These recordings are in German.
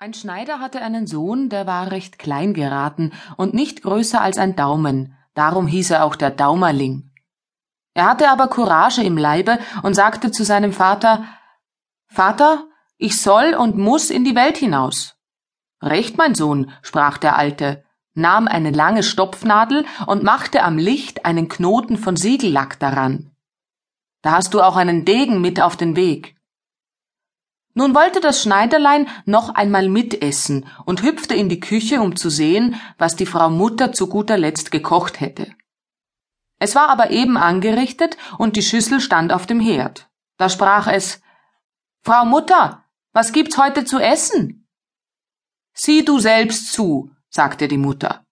Ein Schneider hatte einen Sohn, der war recht klein geraten und nicht größer als ein Daumen, darum hieß er auch der Daumerling. Er hatte aber Courage im Leibe und sagte zu seinem Vater Vater, ich soll und muss in die Welt hinaus. Recht, mein Sohn, sprach der Alte, nahm eine lange Stopfnadel und machte am Licht einen Knoten von Siegellack daran. Da hast du auch einen Degen mit auf den Weg. Nun wollte das Schneiderlein noch einmal mitessen und hüpfte in die Küche, um zu sehen, was die Frau Mutter zu guter Letzt gekocht hätte. Es war aber eben angerichtet und die Schüssel stand auf dem Herd. Da sprach es Frau Mutter, was gibt's heute zu essen? Sieh du selbst zu, sagte die Mutter.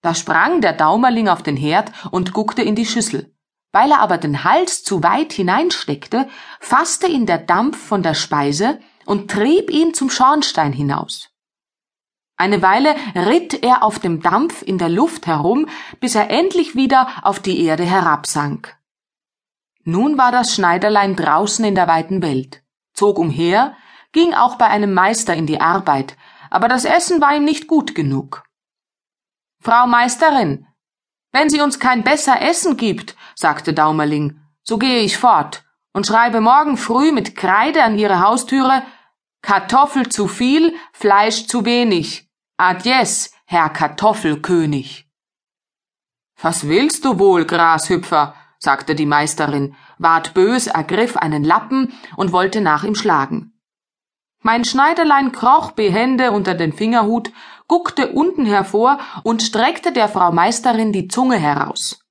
Da sprang der Daumerling auf den Herd und guckte in die Schüssel. Weil er aber den Hals zu weit hineinsteckte, fasste ihn der Dampf von der Speise und trieb ihn zum Schornstein hinaus. Eine Weile ritt er auf dem Dampf in der Luft herum, bis er endlich wieder auf die Erde herabsank. Nun war das Schneiderlein draußen in der weiten Welt, zog umher, ging auch bei einem Meister in die Arbeit, aber das Essen war ihm nicht gut genug. Frau Meisterin, wenn sie uns kein besser Essen gibt, sagte Daumerling, so gehe ich fort und schreibe morgen früh mit Kreide an ihre Haustüre Kartoffel zu viel, Fleisch zu wenig. Adjes, Herr Kartoffelkönig. Was willst du wohl, Grashüpfer? sagte die Meisterin, ward bös, ergriff einen Lappen und wollte nach ihm schlagen. Mein Schneiderlein kroch behende unter den Fingerhut, guckte unten hervor und streckte der Frau Meisterin die Zunge heraus.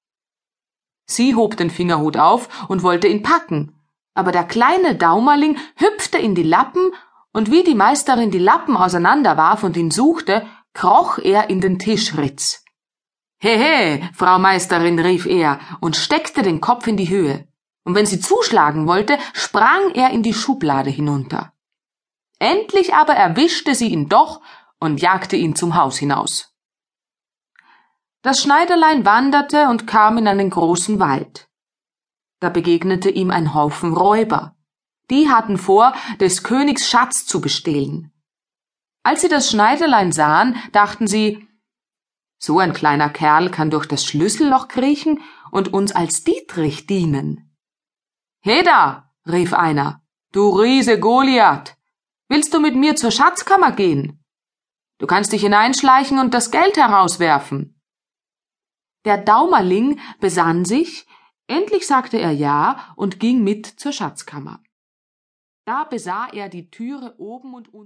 Sie hob den Fingerhut auf und wollte ihn packen, aber der kleine Daumerling hüpfte in die Lappen, und wie die Meisterin die Lappen auseinanderwarf und ihn suchte, kroch er in den Tischritz. Hehe, Frau Meisterin, rief er und steckte den Kopf in die Höhe, und wenn sie zuschlagen wollte, sprang er in die Schublade hinunter. Endlich aber erwischte sie ihn doch und jagte ihn zum Haus hinaus. Das Schneiderlein wanderte und kam in einen großen Wald. Da begegnete ihm ein Haufen Räuber. Die hatten vor, des Königs Schatz zu bestehlen. Als sie das Schneiderlein sahen, dachten sie, so ein kleiner Kerl kann durch das Schlüsselloch kriechen und uns als Dietrich dienen. Heda, rief einer, du Riese Goliath, Willst du mit mir zur Schatzkammer gehen? Du kannst dich hineinschleichen und das Geld herauswerfen. Der Daumerling besann sich, endlich sagte er ja und ging mit zur Schatzkammer. Da besah er die Türe oben und unten.